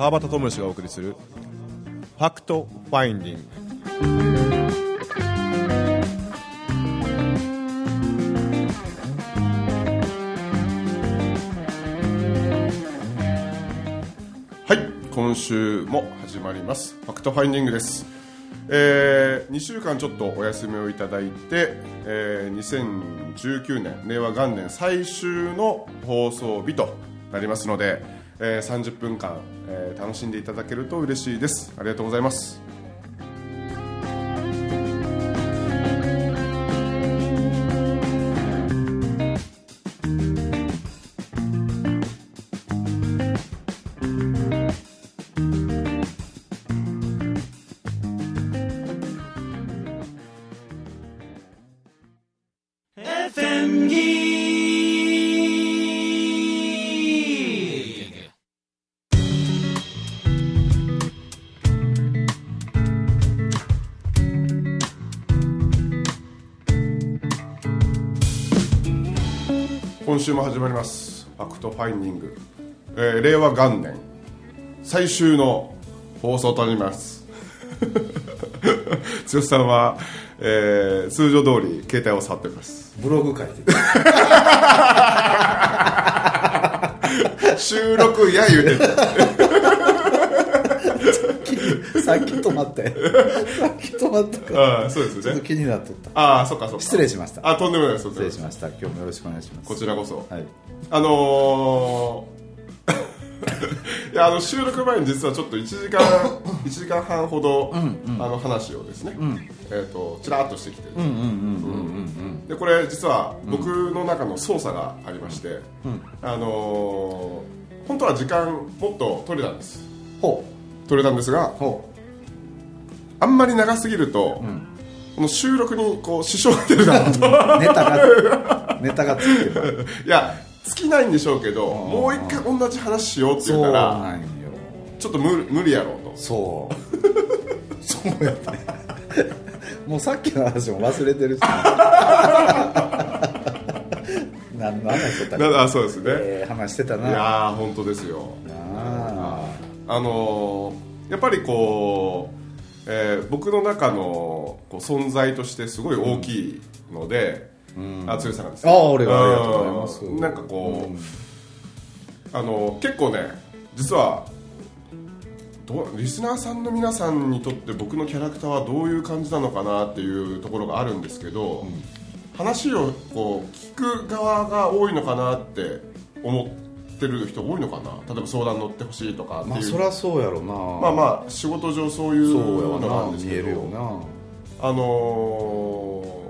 川端知義がお送りする「Fact Finding」はい今週も始まります。 Fact Finding です。えー、2週間ちょっとお休みをいただいて、えー、2019年令和元年最終の放送日となりますので、えー、30分間、えー、楽しんでいただけると嬉しいです。ありがとうございます。週も始まります。ファクトファインディング、えー、令和元年。最終の放送となります。剛さんは、えー、通常通り携帯を触ってます。ブログ書いて 収録や言うてるさっき止まったよ。さっき止まったから。ああそうですよね。ちょっと気になっとった。ああそっかそっか。失礼しました。あとんでもないです失礼しました。今日もよろしくお願いします。こちらこそ、はい。あのー いやあの収録前に実はちょっと1時間 1時間半ほど、あの話をですね、えー、とちらっとしてきて、でこれ実は僕の中の操作がありまして、あのー本当は時間もっと取れたんです。ほ取れたんですがあんまり長すぎると、この収録にこう支障が出るなと。うネタがネタがついてるいや尽きないんでしょうけどもう一回同じ話しようって言ったらちょっと無無理やろうと。そう。そうやね。もうさっきの話も忘れてるし。何の話してたなあそうですね、えー話してたいなやー本当ですよ。あ。あのーやっぱりこう、えー僕の中のこう存在としてすごい大きいので、あ剛さんがです。ああ俺がありがとうございます。うん。なんかこう、あの結構ね実はどうリスナーさんの皆さんにとって僕のキャラクターはどういう感じなのかなっていうところがあるんですけど、話をこう聞く側が多いのかなって思ってる人多いのかな？例えば相談乗ってほしいとかっていう、まあそりゃそうやろな。まあまあ仕事上そういうのがあるんですけど。見えるよな。あのー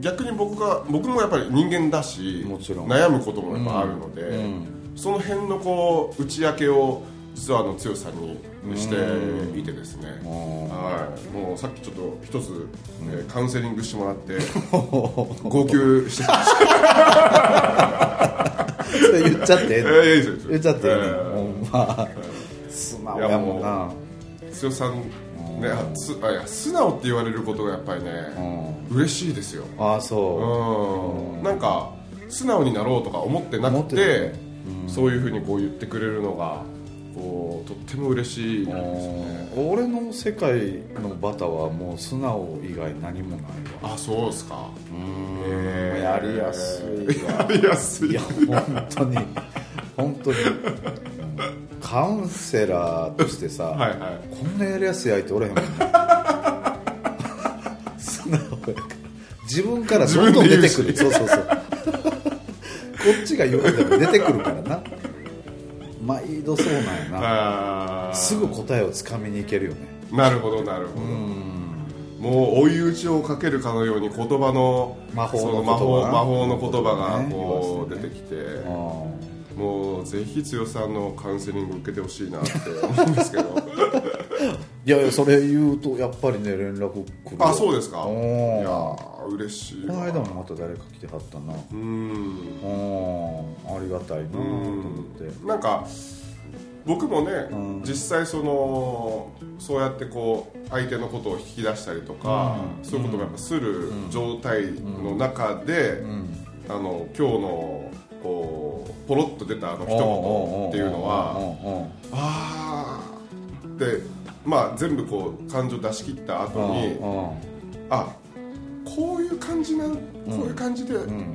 逆に僕が僕もやっぱり人間だしもちろん。悩むこともやっぱあるので、うん。その辺のこう打ち明けを実はあの剛さんにしていてですね、ん。はい、もうさっきちょっと一つ、えーカウンセリングしてもらって 号泣してきましたそれ言っちゃって。言っちゃって。ま。素直やもんな。剛さんねあつあいや素直って言われることがやっぱりね、嬉しいですよ。ああそう。うん。なんか素直になろうとか思ってなくててないそういうふうにこう言ってくれるのがとっても嬉しいですね。俺の世界のバタはもう素直以外何もないわ。あそうですか。うん。やりやすい。わやりやすい。いや本当に。本当に。うん。カウンセラーとしてさ、はいはい。こんなやりやすい相手おれへんもんね。素直やから。自分からどんどん出てくる。自そうそうそう。こっちが言うても出てくるからな毎度そうなんやな。すぐ答えをつかみにいけるよね。なるほどなるほど。もう追い打ちをかけるかのように言葉の魔法のそ言葉。魔法な魔法の言葉がね。こう出てきて。あもうぜひ剛さんのカウンセリング受けてほしいなって思うんですけどいやいやそれ言うとやっぱりね連絡来るあそうですか。おいーやー嬉しいわ。この間もまた誰か来てはったな。うん。うん。ありがたいなと思って。なんか僕もね、うん。実際そのそうやってこう相手のことを引き出したりとか、うん。そういうことをやっぱする状態の中で、うん。あの今日のこうポロッと出たあの一言っていうのははああでまあ全部こう感情出し切った後にあこういう感じなんこういう感じで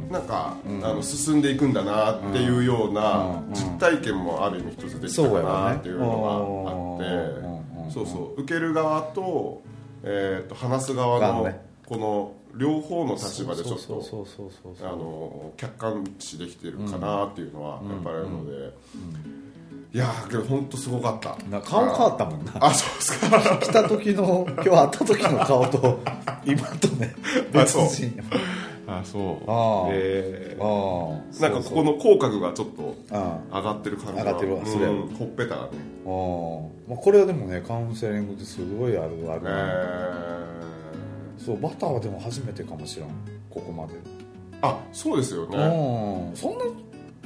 なんか、あの進んでいくんだなっていうような実体験もある意味一つできたかなっていうのがあってそうそう受ける側と,、えー、と話す側のこの両方の立場でちょっとあの客観視できてるかなっていうのはやっぱりあるので。いやけど本当すごかった。顔変わったもんな。あそうですか。来た時の今日会った時の顔と 今とね別人あそう。ああえー、なんかここの口角がちょっと上がってる感じ上がってるわそれ、うん、ほっぺたがね。あ、まあ、これはでもねカウンセリングですごいあるある、えー、そうバターはでも初めてかもしらん。ここまで。あそうですよね。うん。そんな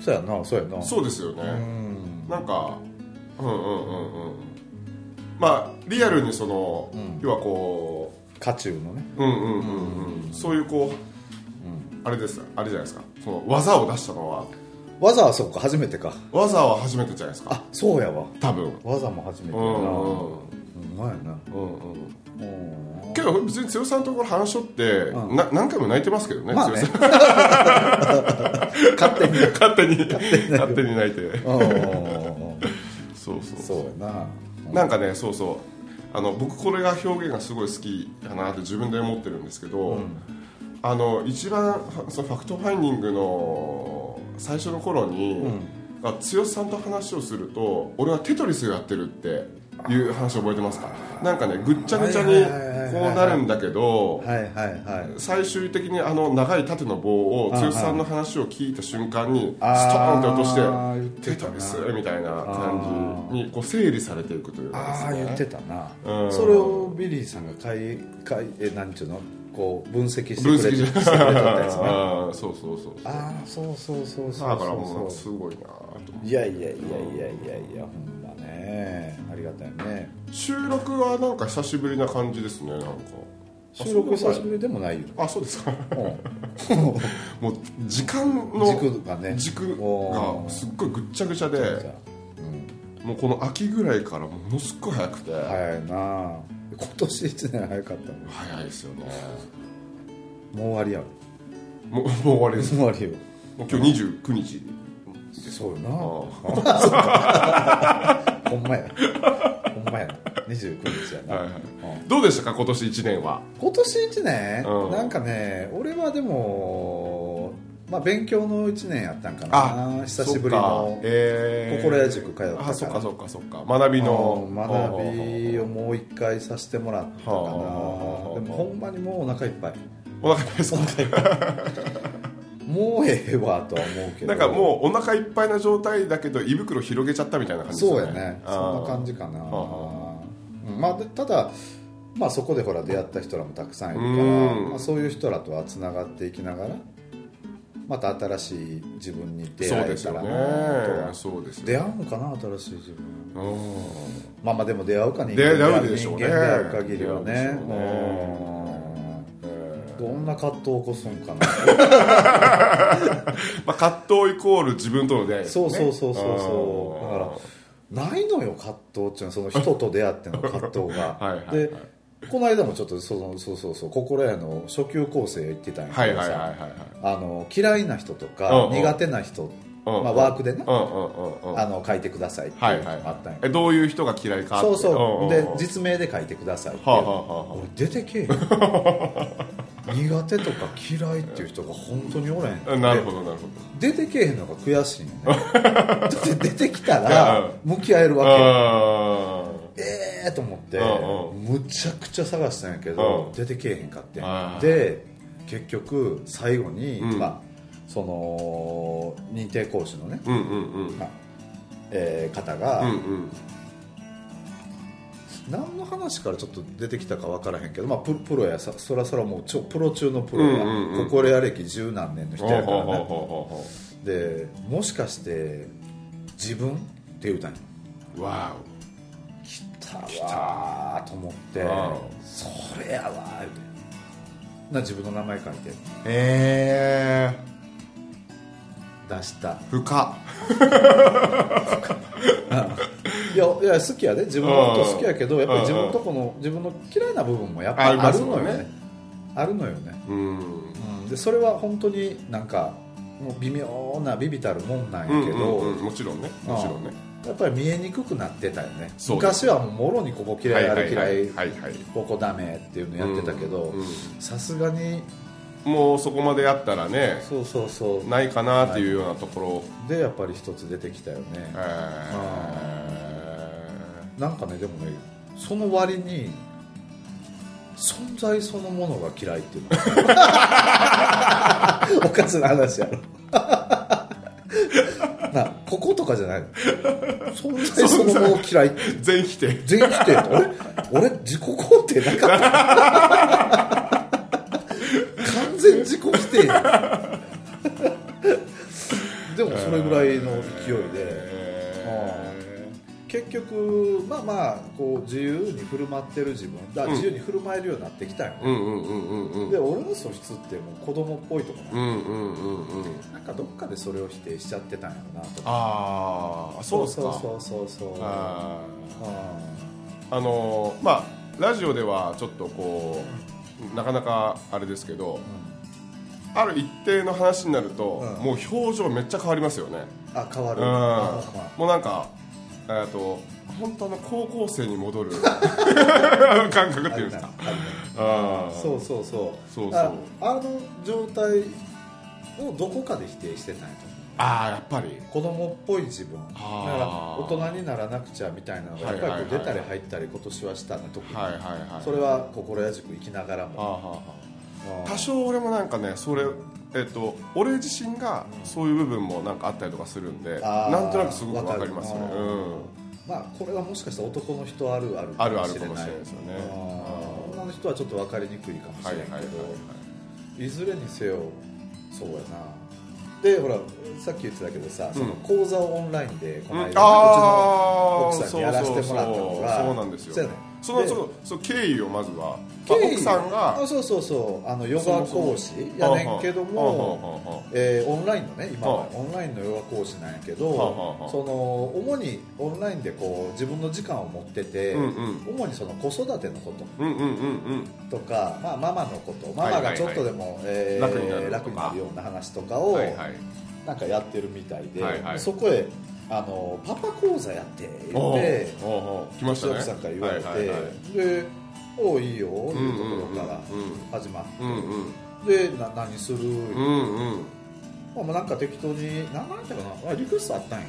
そうやなそうやな。そうですよねなんかうんうんうんうん。まあリアルにその、うん、要はこう渦中のね。うんうんうんうん、そういうこう、うん、あれです。あれじゃないですか。その技を出したのは。技はそうか初めてか。技は初めてじゃないですか。あそうやわ。多分。技も初めてやな。うんうんまやなうんうんけど別に剛さんのところ話しとって、うん、な何回も泣いてますけどね,、まあ、ね。勝手に。勝手に。勝手に。泣いて。そうそうそう。やな。なんかねそうそう。あの僕これが表現がすごい好きだなって自分で思ってるんですけど、うん、あの一番そのファクトファインディングの最初の頃に、うん、剛さんと話をすると俺はテトリスをやってるっていう話覚えてますか？なんかねぐっちゃぐちゃにこうなるんだけど最終的にあの長い縦の棒を剛さんの話を聞いた瞬間にストーンって落として「テトリス」みたいな感じにこう整理されていくというか、ああ言ってたな、うん、それをビリーさんがかいかいえなんちゅうの？こう分析してくれてしてくれたやつね ああそうそうそうああそうそうそうそうだからもうすごいないやいやいやいやいやいやほね。ありがたいね。収録はなんか久しぶりな感じですねなんか。収録久しぶりでもないよ。あそうですか。もう時間の軸がね。軸がすっごいぐっちゃぐちゃで、うん、もうこの秋ぐらいからものすっごい早くて。早いな。今年1年早かったもん早いですよね。もう終わりやもうもう終わりです。もう終わりよ。今日29日そうよ な。ほんまやほんまや29日やな、はいはい。うん、どうでしたか？今年1年は。今年1年、うん、なんかね俺はでもまあ勉強の1年やったんかな。久しぶりの心屋塾通ったから。あそっかそっかそっか。学びの。学びをもう一回させてもらったかな。でもほんまにもうお腹いっぱい。お腹いっぱいですか？もうええわとは思うけど。なんかもうお腹いっぱいな状態だけど胃袋広げちゃったみたいな感じですね。そうやね。そんな感じかな。まあただまあそこでほら出会った人らもたくさんいるから、まあ、そういう人らとはつながっていきながらまた新しい自分に出会えたらなそうですね。出会うのかな新しい自分。まあまあでも出会うか人間で人間である限りはねどんな葛藤を起こすんかな。まあ葛藤イコール自分との出会い、ね、そうそうそうそうそう。だからないのよ葛藤っていうのはその人と出会っての 葛藤が。はい、でこの間もちょっとそのそうそうそう心屋の初級構成言ってたんやけどさ。嫌いな人とか苦手な人まあ、ワークでね、あの書いてくださいってあったんや、えどういう人が嫌いかそうそう。で実名で書いてくださいって、俺出てけえ 苦手とか嫌いっていう人が本当におらへん。なるほどなるほど。出てけえへんのが悔しいよね。だって出てきたら向き合えるわけええー、と思ってむちゃくちゃ探したんやけど出てけえへんかってで結局最後に、うん、まあその認定講師のね、うんうんうん。まあえー、方が、うんうん何の話からちょっと出てきたか分からへんけど、まあ、ププロやさそらそらもう超プロ中のプロや、うんうん、心や歴十何年の人やからね。でもしかして自分って言うたんよわお。来たわと思ってそれやわな自分の名前書いて。へえ出した。深いやいや好きやで。自分のこと好きやけどやっぱり自分のとこの自分の嫌いな部分もやっぱありあるのよね。あるのよね、うん。うん、でそれは本当になんかもう微妙なビビたるもんなんやけど、うんうんうん。もちろんね。もちろんね。やっぱり見えにくくなってたよね。昔はもろにここ嫌いあれ嫌いここダメっていうのやってたけどさすがにもうそこまでやったらねそうそうそう。ないかなっていうようなところ、でやっぱり一つ出てきたよね。えなんかねでもねその割に存在そのものが嫌いっていうの。おかしな話やろ。なこことかじゃないの。存在そのもの嫌い。ー全否定。全否定。俺俺？自己肯定なかった 完全自己否定やでもそれぐらいの勢いで。結局まあまあこう自由に振る舞ってる自分。だ自由に振る舞えるようになってきたよで俺の素質ってもう子供っぽいとこうな、んかどっかでそれを否定しちゃってたんやろなとああそうそうそうそうそうああのーまあラジオではちょっとこうなかなかあれですけどある一定の話になると、うん。もう表情めっちゃ変わりますよね。あ変わる、うん。あもうなんかえっと本当の高校生に戻る。感覚っていうんですか。そうそうそう。そうそう。あの状態をどこかで否定してたんやとああやっぱり。子供っぽい自分。だから大人にならなくちゃみたいなのがやっぱり出たり入ったり今年はしたね特に、はいはいはいそれは心やじく生きながらも多少俺もなんかねそれえっと俺自身がそういう部分もなんかあったりとかするんでなんとなくすごくわかりますね。うん。まあこれはもしかしたら男の人あるあるあるあかもしれない。るかもしれないですよね。うん。女の人はちょっと分かりにくいかもしはいれないけはいはいはど、い。ずれにせよそうやな。でほらさっき言ってたけどさ、その講座をオンラインでこの間、うちのあ奥さんにやらせてもらったのがそうなんですよそのそのその経緯をまずは経緯？まあ奥さんがあそうそうそう。あのヨガ講師やねんけどももえーオンラインのね今は。はオンラインのヨガ講師なんやけどその主にオンラインでこう自分の時間を持ってて、うんうん。主にその子育てのこと。うんうんうんうん。とか、まあ、ママのこと。ママがちょっとでも、えー楽になるとか。楽になるような話とかをはいはい。なんかやってるみたいで、はいはい。そこへあの「パパ講座やって」って来ましたね。奥さんから言われて、はいはいはい。で「おういいよ」いうところからうん始まって、うんうん。でな何する、うんうん。まあ、なんか適当に何なんていうかなあリクエストあったんや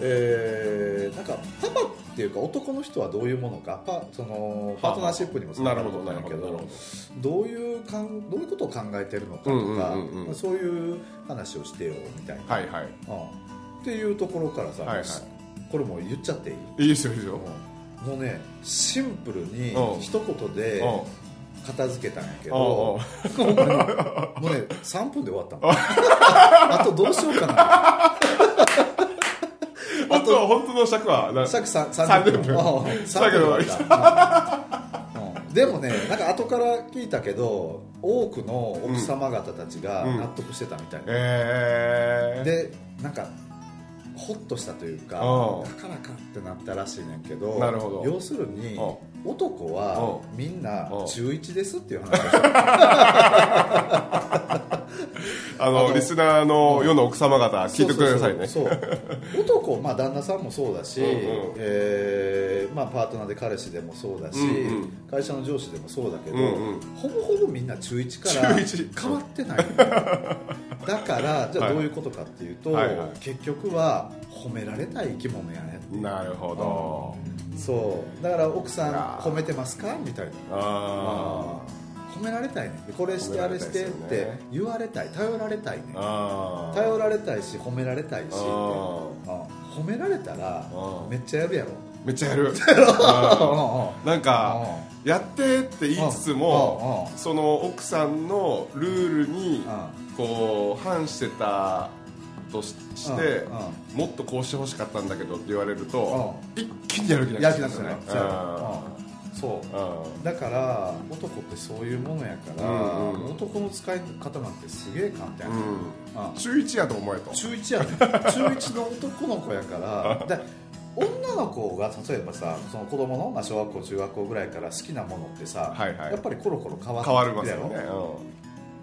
えー、なんかパパっていうか男の人はどういうものか？パそのパートナーシップにもそうななるとなんやけど。どういうかんどういうことを考えてるのかとか、うんうんうんうん。そういう話をしてよみたいな、はいはい。うんっていうところからさ、はいはい。これもう言っちゃっていい？いいですよいいですよ。うんもうねシンプルにうん。一言でうん。片付けたんやけうんうん。どもうね3分で終わったの。あとどうしようかな。本当本当の尺はなさっきさ30 30分。分。うん。30分でもねなんか後から聞いたけど多くの奥様方たちがうん。納得してたみたい。な、えー。でなんかホッとしたというかだうんからかってなったらしいねんけどなるほど。要するにう男はうみんなうん中1ですっていう話。でしょあのリスナーの世の奥様方聞いてくださいね。男、まあ、旦那さんもそうだし、うんうん。えーまあ、パートナーで彼氏でもそうだし、うんうん。会社の上司でもそうだけど、うんうん。ほぼほぼみんな中1から変わってない。だからじゃあどういうことかっていうと、はいはい。はい結局は褒められたい生き物やねなるほど。そう。だから奥さん褒めてますかみたいな。あ褒められたいねこれしてあれしてって言われたい。頼られたいね頼られたいし褒められたいし褒められたらうんめっちゃやるやろ。めっちゃやる。なんかやってって言いつつもうんその奥さんのルールにこう反してたとししてうんもっとこうしてほしかったんだけどって言われると一気にやる気なくなるやる気なくなるそう。だから男ってそういうものやから、うんうん。男の使い方なんてすげえ簡単や、うん。うん。中1やと思えと。中1やね 中1の男の子やからだ女の子が例えばさその子供のまあ小学校中学校ぐらいから好きなものってさ、はいはい。やっぱりコロコロ変わって変わりますよやろね、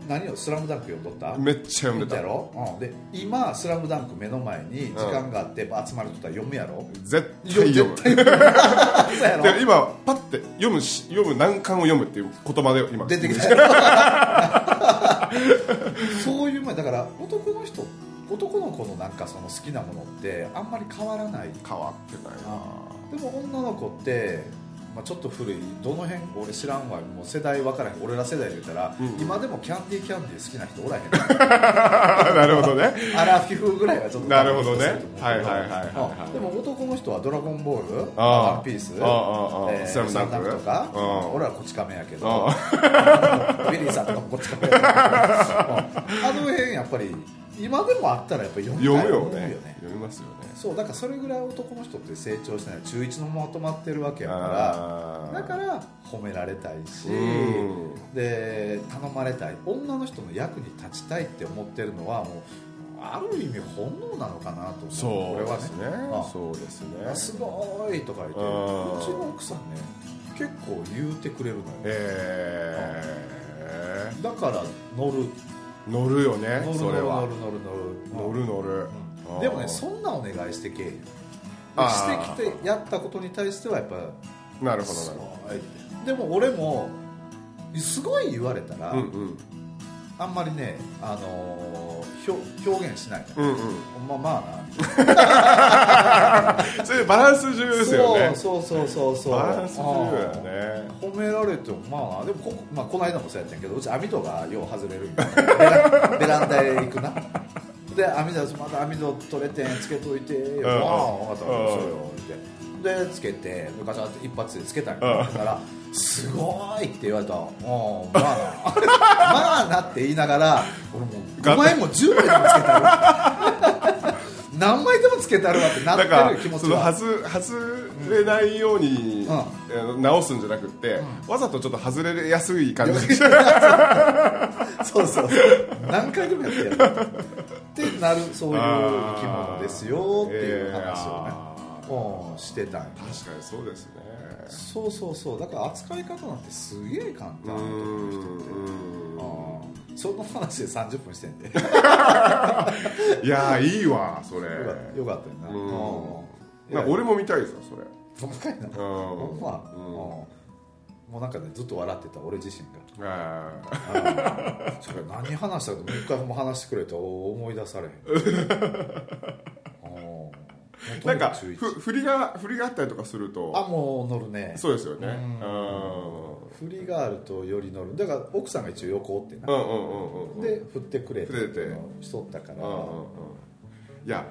何を「スラムダンク読んどった？うん、めっちゃ読んでた。やろ、うん、で今「スラムダンク目の前に時間があって集まるとったら読むやろ、絶対読む。今パッて読むし読む難関を読むっていう言葉で今。出てきた。そういう前だから男の人男の子のなんかその好きなものってあんまり変わらない。変わってないな。でも女の子って、まあ、ちょっと古いどの辺俺知らんわもう世代分からへん俺ら世代で言ったら、うん。今でもキャンディーキャンディー好きな人おらへん。なるほどね。アラフィフぐらいはちょっとなるほどね。はいはいはいはいでも男の人は「ドラゴンボール」ワンピース」えースラムダンク。とか俺らこち亀やけど。あ。ビリーさんとかもこっち亀やけど。うん。あの辺やっぱり今でもあったらやっぱ読むよね。読みますよね。そうだからそれぐらい男の人って成長してない中1のまま止まってるわけやからだから褒められたいしうん。で頼まれたい。女の人の役に立ちたいって思ってるのはもうある意味本能なのかなと思う。そう俺はね。そうですね。あすごいとか言ってうちの奥さんね結構言うてくれるのよ。えだから乗る。ー、乗るよね乗るそれは。乗る乗る乗る。乗る乗る、うん。でもねそんなお願いしてけえしてきてやったことに対してはやっぱなるほどなるほはいでも俺もすごい言われたら、どうんうんあんまりね、あのー表表現しないうんうん。まあまあな。それバランス重要ですよね。そうそうそうそうそう。バランス重要だよね褒められてもまあなでもこ,、まあ、この間もそうやったんやけどうち網戸がよう外れるみたいなベランダへ行くな。で網戸まだ網戸取れてんつけといて。ああ分かったうん。そうよって。でつけてガチャって一発でつけたん。やだから「すごい!」って言われた。ら「うんまあ。な まあな」って言いながら俺もうがお前も10枚でもつけたる 何枚でもつけたるわってなってる気持ちは。外外れないように、うん。直すんじゃなくって、わざとちょっと外れやすい感じで そうそうそう。何回でもやってやる。ってなるそういう生き物ですよっていう話をね、うん、してたんよ確かにそうですねそうそうそう。だから扱い方なんてすげえ簡単うーんうん。うんその話で30分してんで。よ いやーいいわそれ。よかったよな。うん。俺も見たいですよそれ。ほんまかいな。うん。ほんま、うん。うんもうなんかねずっと笑ってた俺自身が。あそれ何話したかもう一回も話してくれと思い出されへんなんかふ振りが振りがあったりとかするとあもう乗るね。そうですよね。ううん。振りがあるとより乗る。だから奥さんが一応横おってな、うんうんうんうんで振ってくれ振ってて。しとったから、うんうんうん。いや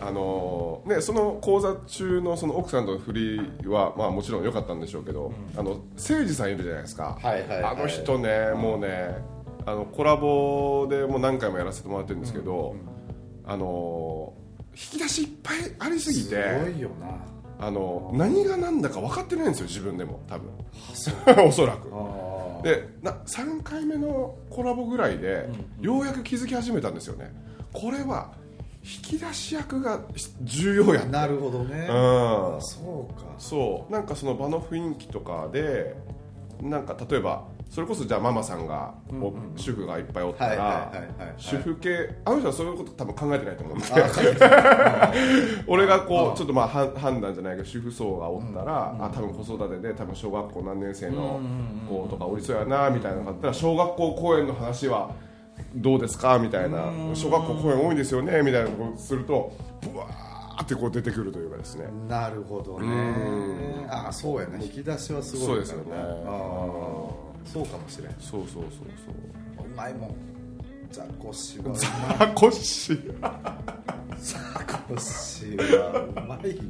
あのーね、その講座中のその奥さんとの振りは、まあ、もちろん良かったんでしょうけど、あの誠司さんいるじゃないですか、はいはいはいあの人ね、もうねあのコラボでもう何回もやらせてもらってるんですけど、あのー引き出しいっぱいありすぎすてごいよな。あの何が何だか分かってないんですよ自分でも多分。おそらく。あでな3回目のコラボぐらいで、ようやく気づき始めたんですよね。これは引き出し役が重要やあなるほどね、うん。そうか。そう。なんかその場の雰囲気とかでなんか例えばそれこそじゃあママさんが、お主婦がいっぱいおったら、主婦系あの人はそういうこと多分考えてないと思うんで。俺がこうちょっとまあ判判断じゃないけど主婦層がおったら、あ多分子育てで多分小学校何年生の子とかおりそうやなみたいなのがあったら小学校公演の話はどうですか？みたいな。小学校公演多いんですよね？みたいなことをするとブワーってこう出てくるというかですね。なるほどね。うん。ああそうやな引き出しはすごいそうですよね。ああそうかもしれん。うそうそうそう。まいもんザコシはうそうまい。あこっしザコシはうまいよ。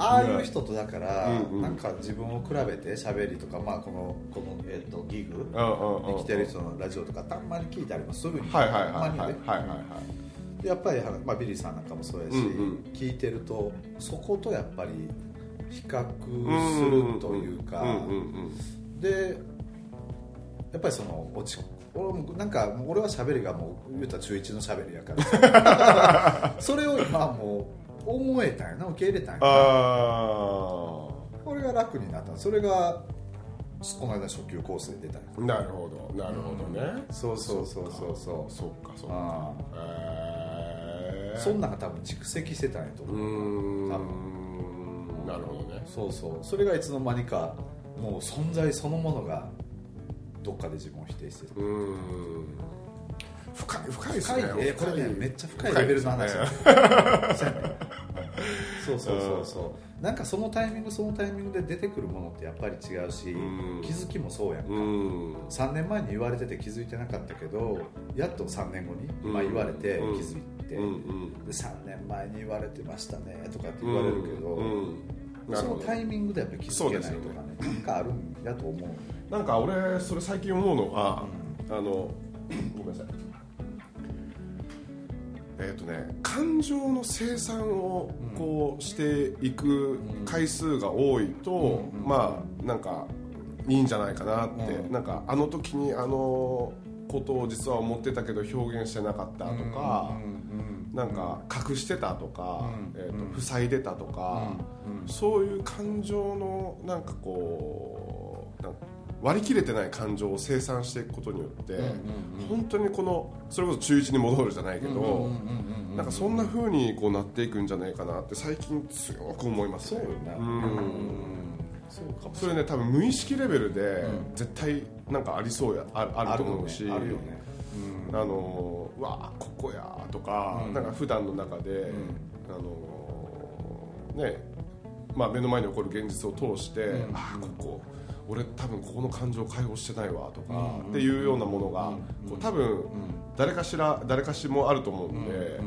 ああいう人とだから、うんうん。なんか自分を比べて喋りとか、まあ、このこの、えー、とギグうんうんうん生きてる人のラジオとかたまに聞いたりもするんよはいはいはいたまにねはいはいはいはい。やっぱり、まあ、ビリーさんなんかもそうやし、うんうん聞いてるとそことやっぱり比較するというか、うんうんうんでやっぱりその落ち俺もなんか俺は喋りがもう言うたら中1の喋りやから。それを今はもう思えたんやな受け入れたんやな。あこれが楽になった。それがこの間初級コースで出たなるほど。なるほどね、そうそうそうそうそう。そっかそっか。あへえあそんなんが多分蓄積してたんやと思うん。多なるほどね。そうそう。それがいつの間にかもう存在そのものがどっかで自分を否定してる。深い深いですね。深いね。これねめっちゃ深いレベルの話。深いですそうやね。そうそうそうそう。なんかそのタイミングそのタイミングで出てくるものってやっぱり違うしうん。気づきもそうやんか。うん。3年前に言われてて気づいてなかったけどやっと3年後に今言われて気うん。づいて、で3年前に言われてましたねとかって言われるけどそのタイミングでやっぱり気づけないとかねなんかあるんやと思う。なんか俺それ最近思うのが、あのごめんなさい。えっ、とね感情の生産をこうしていく回数が多いと、まあなんかいいんじゃないかなって、うん。なんかあの時にあのことを実は思ってたけど表現してなかったとか、なんか隠してたとか、うん。えーと塞いでたとか、そういう感情のなんかこう割り切れてない感情を生産していくことによって、本当にこのそれこそ中1に戻るじゃないけど、なんかそんな風にこうなっていくんじゃないかなって最近強く思いますね。それね多分無意識レベルで絶対なんかありそうやああると思うしあるよねあのうわここやとか、なんか普段の中で、あのねまあ目の前に起こる現実を通して、ああここ俺多分ここの感情を解放してないわとか、っていうようなものが、こう多分誰かしら誰かしもあると思うんで、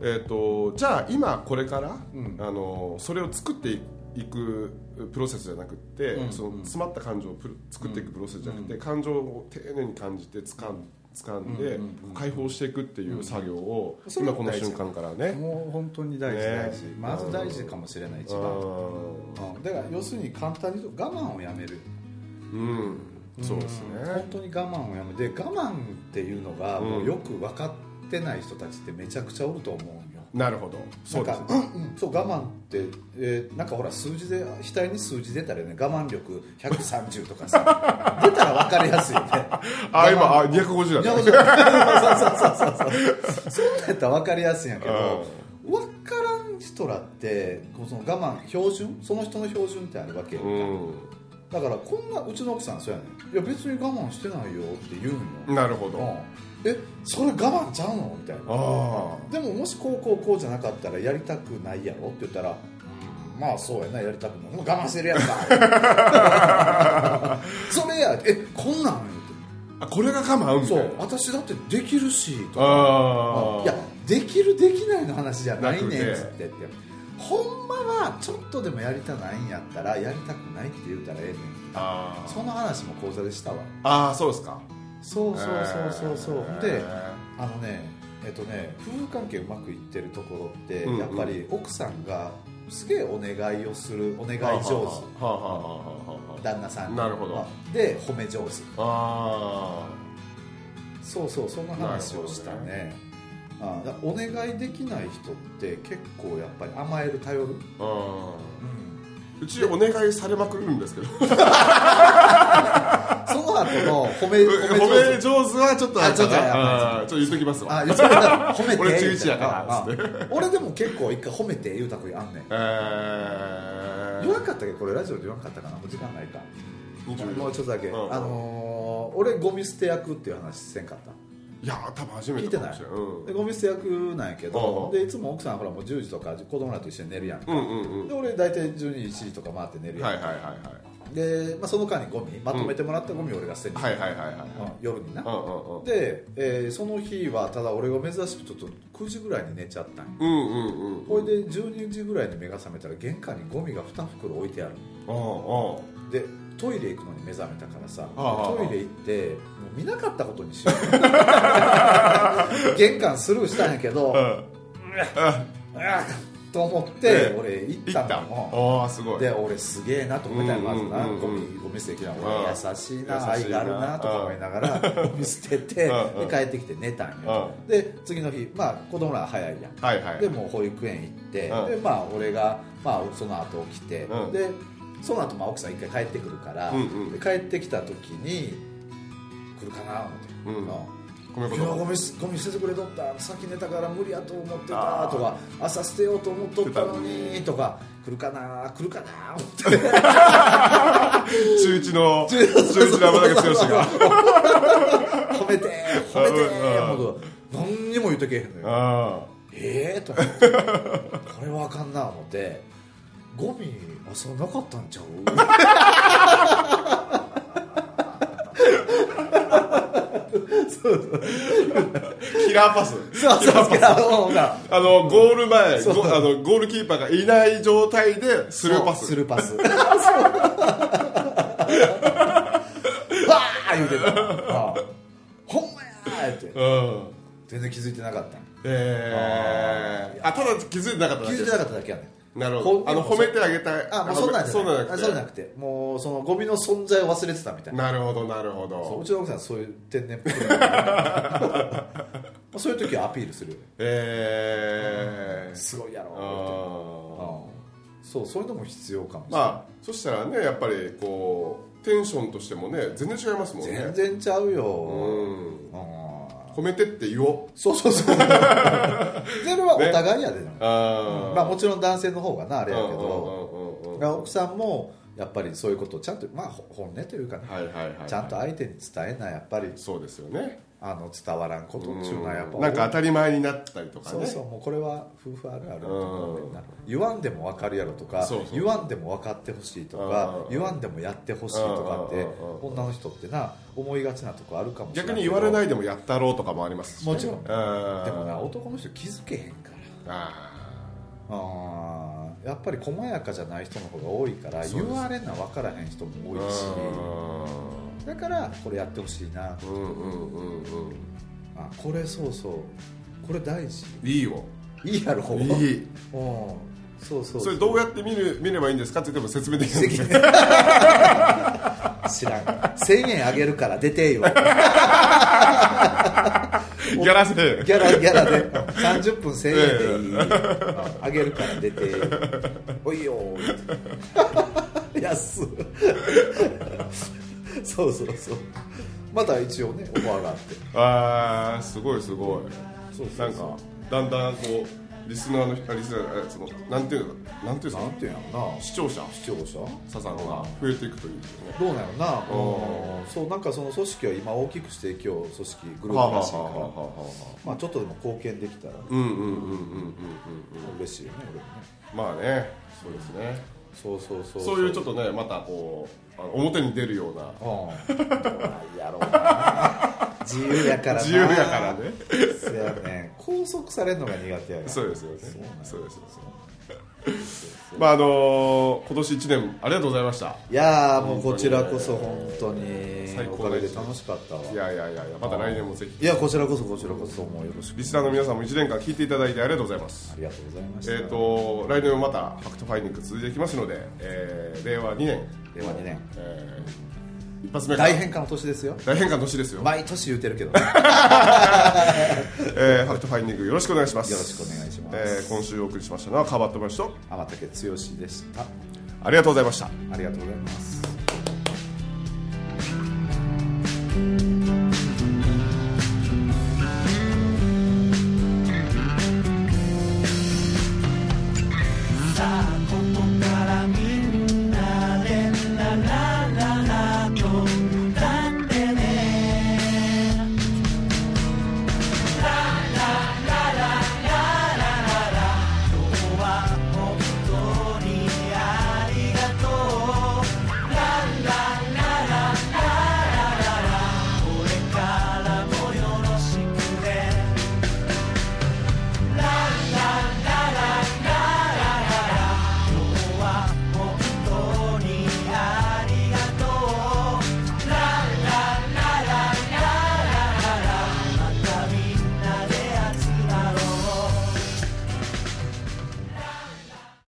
えー、とじゃあ今これから、あのそれを作っていくプロセスじゃなくって、その詰まった感情を作っていくプロセスじゃなくて、感情を丁寧に感じて掴ん掴んで、解放していくっていう作業を、今この瞬間からね。もう本当に大事ね。大事、まず大事かもしれない一番、うん。だから要するに簡単に言うと我慢をやめる。うん。そうですね、本当に我慢をやめて我慢っていうのがもうよく分かってない人たちってめちゃくちゃおると思うなるほど。そうです。なんか、うんうん、そう我慢って、えーなんかほら数字で額に数字 出たらね我慢力130とかさ出たら分かりやすいよね。あ今あ250だね。そうそうそうそうそう。そんなんやったら分かりやすいんやけど分からん人らってこうその我慢標準？その人の標準ってあるわけよ、うだからこんなうちの奥さんそうやねんいや別に我慢してないよって言うんよ、んなるほど、うんえそれ我慢ちゃうの？みたいな。あでももしこうこうこうじゃなかったらやりたくないやろ？って言ったら、うんまあそうやなやりたくないもう我慢してるやんか それやえこんなん？あこれが我慢？そいうな私だってできるしとか。ああ。いやできるできないの話じゃないねんっつってってほんまはちょっとでもやりたないんやったらやりたくないって言うたらええねん。あその話も講座でしたわ。あーそうですか。そうそうそうそうそう、えー。であのねえっとね夫婦関係うまくいってるところって、うんうん。やっぱり奥さんがすげえお願いをするお願い上手。旦那さんになるほど。で褒め上手。あそうそうそんな話をしたねあお願いできない人って結構やっぱり甘える頼る、ああ。うちお願いされまくるんですけど。その後の褒め褒 褒め上手。め上手はちょっとあちょっとちょっと言っときますわ。あ言っちゃった褒めて。俺言う11やから俺でも結構一回褒めて言うたくあんねん。え言わんかったっけこれラジオで言わんかったかなもう時間ないか。ー、もうちょっとだけ、うん。あのー俺ゴミ捨て役っていう話せんかった？いや多分初めてない。てない？うん。でゴミ捨て役なんやけど、うんでいつも奥さんほらもう10時とか子供らと一緒に寝るやんか、うんうんうん。で俺大体12時1時とか回って寝るやん、はいはいはいはい。で、まあ、その間にゴミまとめてもらったゴミを俺が捨てに行くはいはいはいはいうん夜にな、うんうんうん。で、えーその日はただ俺が珍しくちょっと9時ぐらいに寝ちゃったんようんうんうんほいで12時ぐらいに目が覚めたら玄関にゴミが2袋置いてある。あ。でトイレ行くのに目覚めたからさトイレ行ってもう見なかったことにしよう。玄関スルーしたんやけど、あああと思って俺行ったの。もああすごい。で俺すげえなと思ったよまずなうんうんうん。ゴミゴミ捨てきなうん俺優しいな優しいな。愛があるなとか思いながらゴミ捨ててでうんうん。帰ってきて寝たんよで次の日まあ子供らは早いやん。はいはい。でもう保育園行って、うん。でまあ俺が、まあ、その後起きて、うん。でその後まあ奥さん一回帰ってくるから、うんうん。で帰ってきた時に来るかな思って、うん。な米昨日言ゴミすゴミ捨ててくれとった。さっき寝たから無理やと思ってた。とか朝捨てようと思っとったのにとか来るかな来るかな思って。中1の 中1の山崎剛が。褒めて褒めてうんほど何にも言ってけへんのよ。あ。ええと思って。これはあかんな思ってゴミ朝なかったんちゃう？あキラーパス。そうそうそうそうあのゴール前そう。ゴあのゴールキーパーがいない状態でスルーパス。スルーパス。わー言うてた。あほんまやーって。うん。全然気づいてなかった。えー、あただ気づいてなかっただけ。気づいてなかっただけやねんなるほど。あの褒めてあげたい。あ、まあ、そんなんじゃない。そうなんあそうじゃなくてもうそのゴミの存在を忘れてたみたいな。なるほどなるほそううどちの奥さんそういう天然っぽい。まあそういう時はアピールするよえー、すごいやろあそうそういうのも必要かもしれない、まあそしたらねやっぱりこうテンションとしてもね全然違いますもんね。全然ちゃうよ、うん。うん褒めてって言おう。そうそうそう。それはお互いやで。な、あまあもちろん男性の方がなあれやけど、奥さんもやっぱりそういうことをちゃんとまあほ本音というかね、はいはいはい。ちゃんと相手に伝えなやっぱり。そうですよねあの伝わらんことっていうのはやっぱなんか当たり前になったりとかね。そうそうもうこれは夫婦あるあるだと思うねんな言わんでも分かるやろとか言わんでも分かってほしいとかうん。言わんでもやってほしいとかってうん女の人ってな思いがちなとこあるかもしれない逆に言われないいでもやったろうとかもありますしね。もちろん。でもな男の人気づけへんから。ああーやっぱり細やかじゃない人の方が多いから言われな分からへん人も多いしー。だからこれやってほしいな。うんうんうんうんあこれそうそう。これ大事。うんいいよ。いいやろ。いい。うん。そうそうそれどうやって見る見ればいいんですか？って言っても説明できない。知らん。1000円あげるから出てよ ギャラ制ギャラギャラで。30分1000円でいい。あげるから出て。おいよ安っ。そうそうそう。また一応ねオファーがあって。ああすごいすごい。そう。なんかだんだんこうリスナーの人あリスナーあそのなんていうのなんていうなんていうんやろな？視聴者。視聴者？サザンが増えていくというどうなのな？そうなんかその組織を今大きくして今日組織グループらしいから。まあちょっとでも貢献できたらうんうんうんうんうんうんうん嬉しいよね俺もね。まあねそうですね。そうそうそうそう。いうちょっとねまたこう表に出るような。やろうな自由やからな。自由やからね。そうやね。拘束されるのが苦手やから。そうですよね。そうですよまああのー今年1年ありがとうございました。いやーもうこちらこそ本当に最高おかげで楽しかったわ。いやいやいやいやまた来年もぜひ。いやこちらこそこちらこそもうよろしく。リスナーの皆さんも1年間聞いていただいてありがとうございます。ありがとうございましたえー、と来年もまたファクトファインディング続いていきますので、えー令和2年、令和2年。えー一発目大変化の年ですよ。大変化の年ですよ、毎年言うてるけどね。えーファクトファインディングよろしくお願いします。よろしくお願いします。えー今週お送りしましたのはカバットマシと天竹剛でした。ありがとうございました。ありがとうございます